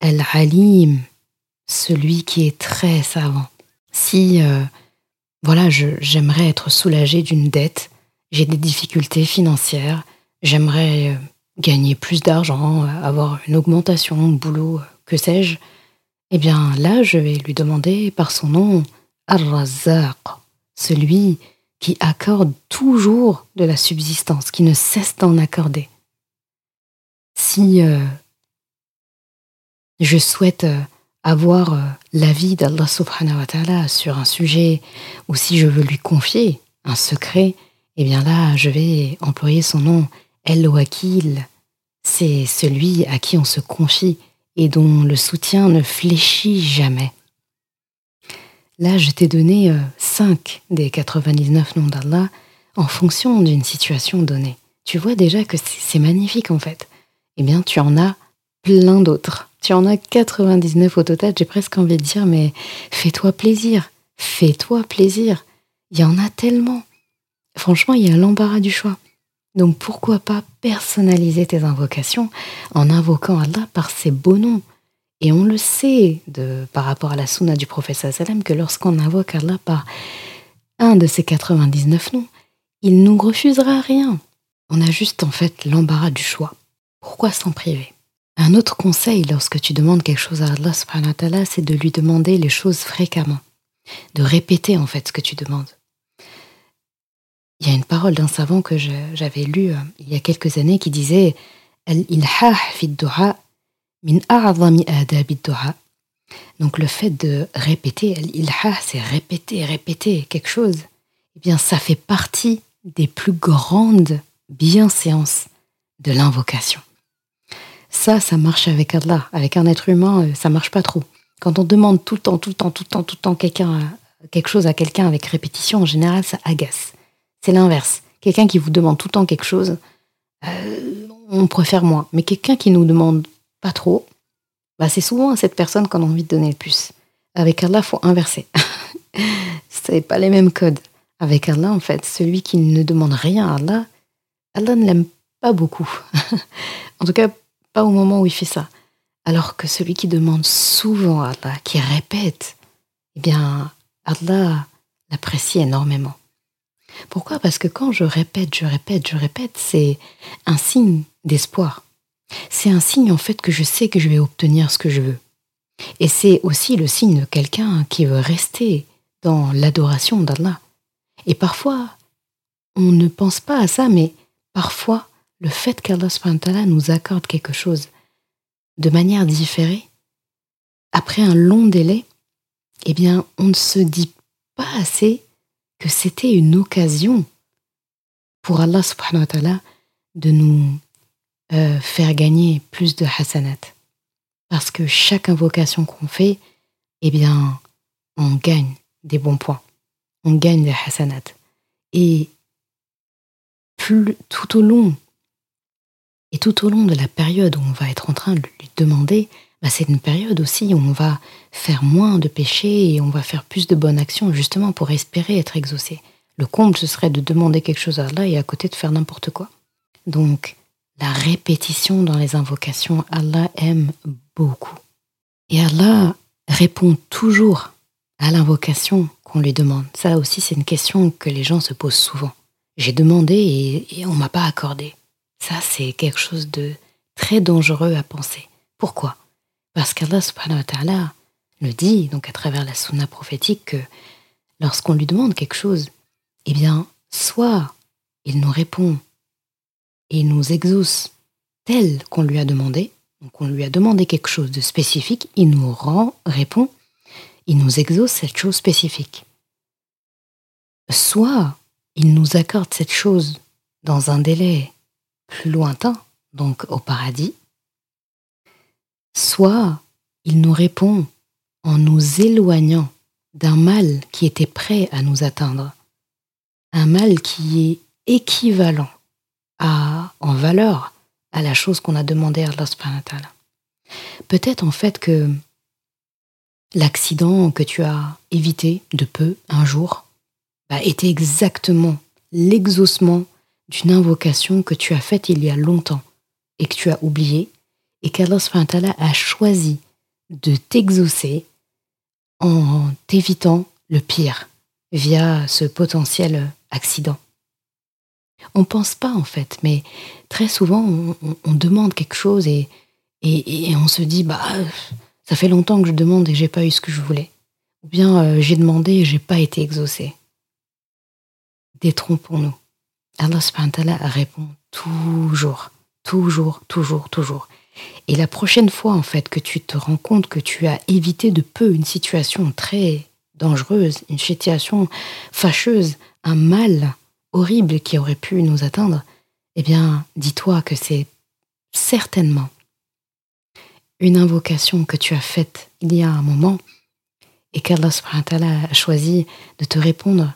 El-Halim, celui qui est très savant. Si euh, voilà, j'aimerais être soulagée d'une dette, j'ai des difficultés financières, j'aimerais euh, gagner plus d'argent, avoir une augmentation au boulot, que sais-je, eh bien là, je vais lui demander par son nom Ar-Razzaq, celui qui accorde toujours de la subsistance, qui ne cesse d'en accorder. Si euh, je souhaite euh, avoir euh, l'avis d'Allah subhanahu wa ta'ala sur un sujet, ou si je veux lui confier un secret, eh bien là, je vais employer son nom, El Wakil. C'est celui à qui on se confie et dont le soutien ne fléchit jamais. Là, je t'ai donné euh, 5 des 99 noms d'Allah en fonction d'une situation donnée. Tu vois déjà que c'est magnifique en fait. Eh bien, tu en as plein d'autres. Tu en as 99 au total, j'ai presque envie de dire, mais fais-toi plaisir. Fais-toi plaisir. Il y en a tellement. Franchement, il y a l'embarras du choix. Donc pourquoi pas personnaliser tes invocations en invoquant Allah par ses beaux noms? Et on le sait de, par rapport à la sunna du prophète sallam que lorsqu'on invoque Allah par un de ces 99 noms, il nous refusera rien. On a juste en fait l'embarras du choix. Pourquoi s'en priver? Un autre conseil lorsque tu demandes quelque chose à Allah c'est de lui demander les choses fréquemment. De répéter en fait ce que tu demandes. Il y a une parole d'un savant que j'avais lu euh, il y a quelques années qui disait Al-ilhah du'a min. Donc le fait de répéter, Al-ilhah, c'est répéter, répéter quelque chose. Eh bien, ça fait partie des plus grandes bienséances de l'invocation. Ça, ça marche avec Allah. Avec un être humain, euh, ça marche pas trop. Quand on demande tout le temps, tout le temps, tout le temps, tout le temps quelqu'un, quelque chose à quelqu'un avec répétition, en général, ça agace. C'est l'inverse. Quelqu'un qui vous demande tout le temps quelque chose, euh, on préfère moins. Mais quelqu'un qui nous demande pas trop, bah, c'est souvent à cette personne qu'on a envie de donner le plus. Avec Allah, faut inverser. c'est pas les mêmes codes. Avec Allah, en fait, celui qui ne demande rien à Allah, Allah ne l'aime pas beaucoup. en tout cas, pas au moment où il fait ça. Alors que celui qui demande souvent à Allah, qui répète, eh bien, Allah l'apprécie énormément. Pourquoi? Parce que quand je répète, je répète, je répète, c'est un signe d'espoir. C'est un signe en fait que je sais que je vais obtenir ce que je veux. Et c'est aussi le signe de quelqu'un qui veut rester dans l'adoration d'Allah. Et parfois, on ne pense pas à ça, mais parfois, le fait qu'Allah nous accorde quelque chose, de manière différée, après un long délai, eh bien, on ne se dit pas assez que c'était une occasion pour Allah subhanahu wa ta'ala de nous euh, faire gagner plus de hasanat. Parce que chaque invocation qu'on fait, eh bien, on gagne des bons points. On gagne des hasanat. Et plus, tout au long, et tout au long de la période où on va être en train de lui demander, bah, c'est une période aussi où on va faire moins de péchés et on va faire plus de bonnes actions justement pour espérer être exaucé. Le comble, ce serait de demander quelque chose à Allah et à côté de faire n'importe quoi. Donc, la répétition dans les invocations, Allah aime beaucoup. Et Allah répond toujours à l'invocation qu'on lui demande. Ça aussi, c'est une question que les gens se posent souvent. J'ai demandé et, et on m'a pas accordé. Ça, c'est quelque chose de très dangereux à penser. Pourquoi? Parce qu'Allah subhanahu wa ta'ala le dit, donc à travers la sunna prophétique, que lorsqu'on lui demande quelque chose, eh bien, soit il nous répond et nous exauce tel qu'on lui a demandé, donc on lui a demandé quelque chose de spécifique, il nous rend, répond, il nous exauce cette chose spécifique. Soit il nous accorde cette chose dans un délai plus lointain, donc au paradis, soit il nous répond en nous éloignant d'un mal qui était prêt à nous atteindre, un mal qui est équivalent en valeur à la chose qu'on a demandé à Allah subhanahu Peut-être en fait que l'accident que tu as évité de peu un jour bah, était exactement l'exaucement d'une invocation que tu as faite il y a longtemps et que tu as oublié et qu'Allah a choisi de t'exaucer en t'évitant le pire via ce potentiel accident. On pense pas en fait, mais très souvent on, demande quelque chose et, et, on se dit bah ça fait longtemps que je demande et j'ai pas eu ce que je voulais. Ou bien euh, j'ai demandé et j'ai pas été exaucé. Détrompons-nous. Allah subhanahu répond toujours, toujours, toujours, toujours. Et la prochaine fois, en fait, que tu te rends compte que tu as évité de peu une situation très dangereuse, une situation fâcheuse, un mal horrible qui aurait pu nous atteindre, eh bien, dis-toi que c'est certainement une invocation que tu as faite il y a un moment et qu'Allah a choisi de te répondre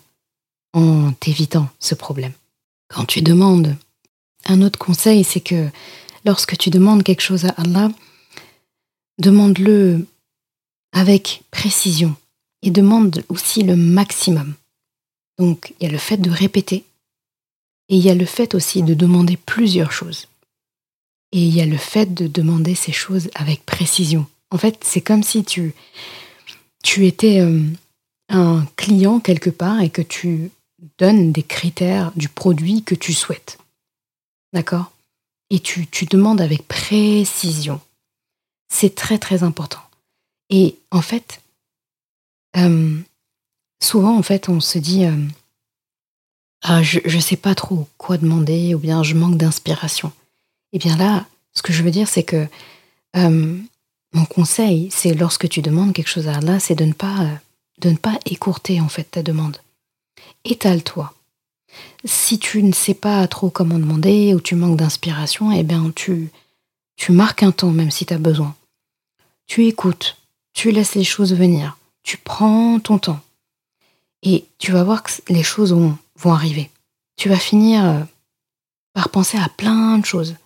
en t'évitant ce problème. Quand tu demandes, un autre conseil, c'est que lorsque tu demandes quelque chose à Allah, demande-le avec précision et demande aussi le maximum. Donc il y a le fait de répéter et il y a le fait aussi de demander plusieurs choses. Et il y a le fait de demander ces choses avec précision. En fait, c'est comme si tu, tu étais euh, un client quelque part et que tu donne des critères du produit que tu souhaites. D'accord? Et tu, tu demandes avec précision. C'est très très important. Et en fait, euh, souvent en fait, on se dit euh, ah, je ne sais pas trop quoi demander ou bien je manque d'inspiration. Eh bien là, ce que je veux dire, c'est que euh, mon conseil, c'est lorsque tu demandes quelque chose à Allah, c'est de ne pas de ne pas écourter en fait ta demande étale-toi. Si tu ne sais pas trop comment demander ou tu manques d'inspiration, eh bien tu, tu marques un temps même si tu as besoin. Tu écoutes, tu laisses les choses venir, tu prends ton temps. Et tu vas voir que les choses vont, vont arriver. Tu vas finir euh, par penser à plein de choses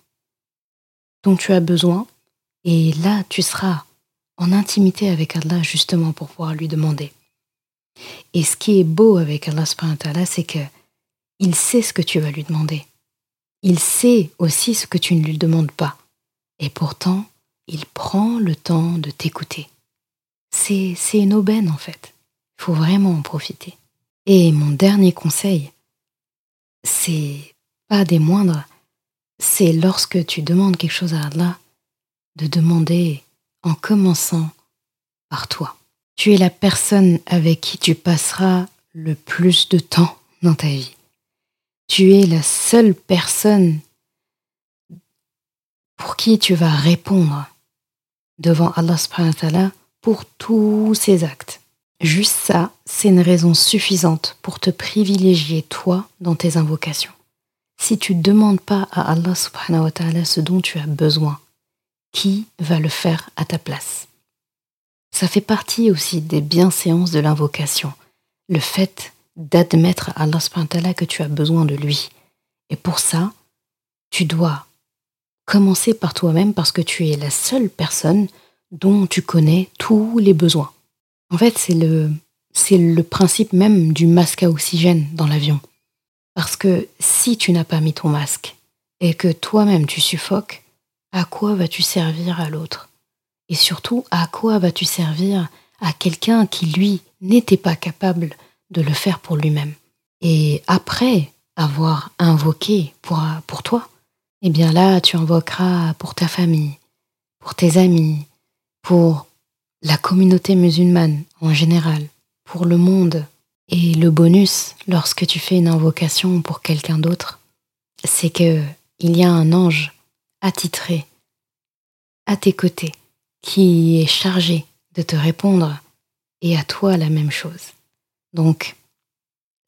dont tu as besoin. Et là, tu seras en intimité avec Allah justement pour pouvoir lui demander. Et ce qui est beau avec Allah c'est que il sait ce que tu vas lui demander. Il sait aussi ce que tu ne lui demandes pas. Et pourtant, il prend le temps de t'écouter. C'est, c'est une aubaine en fait. Il faut vraiment en profiter. Et mon dernier conseil, c'est pas des moindres, c'est lorsque tu demandes quelque chose à Allah, de demander en commençant par toi. Tu es la personne avec qui tu passeras le plus de temps dans ta vie. Tu es la seule personne pour qui tu vas répondre devant Allah subhanahu wa ta'ala pour tous ses actes. Juste ça, c'est une raison suffisante pour te privilégier toi dans tes invocations. Si tu ne demandes pas à Allah subhanahu wa ta'ala ce dont tu as besoin, qui va le faire à ta place? Ça fait partie aussi des bienséances de l'invocation, le fait d'admettre à Allah subhanahu wa ta'ala que tu as besoin de lui. Et pour ça, tu dois commencer par toi-même parce que tu es la seule personne dont tu connais tous les besoins. En fait, c'est le, principe même du masque à oxygène dans l'avion. Parce que si tu n'as pas mis ton masque et que toi-même tu suffoques, à quoi vas-tu servir à l'autre? Et surtout, à quoi vas-tu servir à quelqu'un qui, lui, n'était pas capable de le faire pour lui-même? Et après avoir invoqué pour, pour toi, eh bien là, tu invoqueras pour ta famille, pour tes amis, pour la communauté musulmane en général, pour le monde. Et le bonus, lorsque tu fais une invocation pour quelqu'un d'autre, c'est que il y a un ange attitré à tes côtés qui est chargé de te répondre et à toi la même chose. Donc,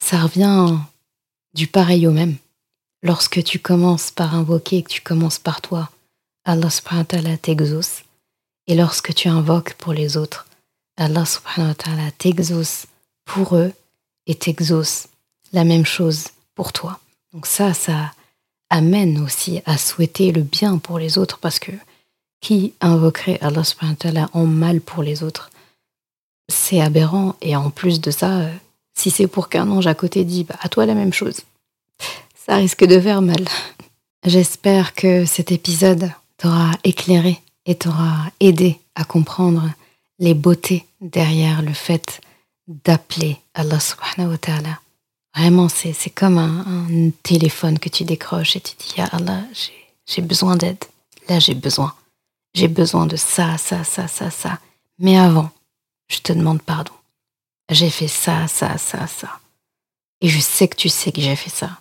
ça revient du pareil au même. Lorsque tu commences par invoquer, que tu commences par toi, Allah subhanahu wa ta'ala. Et lorsque tu invoques pour les autres, Allah subhanahu wa ta'ala t'exauce pour eux et t'exauce la même chose pour toi. Donc ça, ça amène aussi à souhaiter le bien pour les autres parce que qui invoquerait Allah subhanahu wa ta'ala en mal pour les autres? C'est aberrant et en plus de ça, euh, si c'est pour qu'un ange à côté dit bah, à toi la même chose, ça risque de faire mal. J'espère que cet épisode t'aura éclairé et t'aura aidé à comprendre les beautés derrière le fait d'appeler Allah subhanahu wa ta'ala. Vraiment, c'est, comme un, téléphone que tu décroches et tu dis, Ya Allah, j'ai besoin d'aide. Là, j'ai besoin. J'ai besoin de ça, ça, ça, ça, ça. Mais avant, je te demande pardon. J'ai fait ça, ça, ça, ça. Et je sais que tu sais que j'ai fait ça.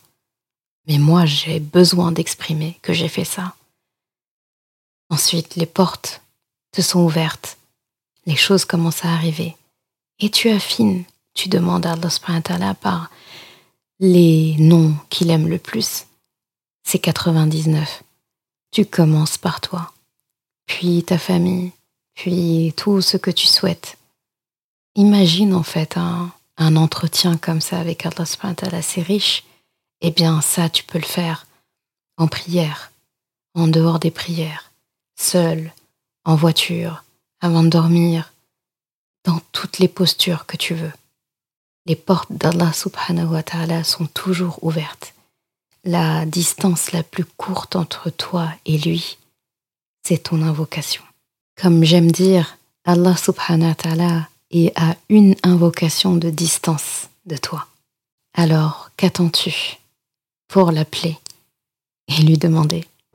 Mais moi, j'ai besoin d'exprimer que j'ai fait ça. Ensuite, les portes te sont ouvertes. Les choses commencent à arriver. Et tu affines. Tu demandes à Allah par les noms qu'il aime le plus. C'est 99. Tu commences par toi, puis ta famille, puis tout ce que tu souhaites. Imagine en fait un, entretien comme ça avec Allah subhanahu assez riche eh bien ça, tu peux le faire en prière, en dehors des prières, seul, en voiture, avant de dormir, dans toutes les postures que tu veux. Les portes d'Allah subhanahu wa ta'ala sont toujours ouvertes. La distance la plus courte entre toi et lui, c'est ton invocation. Comme j'aime dire, Allah subhanahu wa ta'ala est à une invocation de distance de toi. Alors, qu'attends-tu pour l'appeler et lui demander?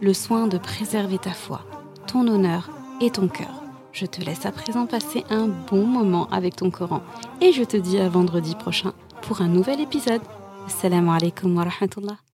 le soin de préserver ta foi, ton honneur et ton cœur. Je te laisse à présent passer un bon moment avec ton Coran et je te dis à vendredi prochain pour un nouvel épisode. Assalamu alaikum wa rahmatullah.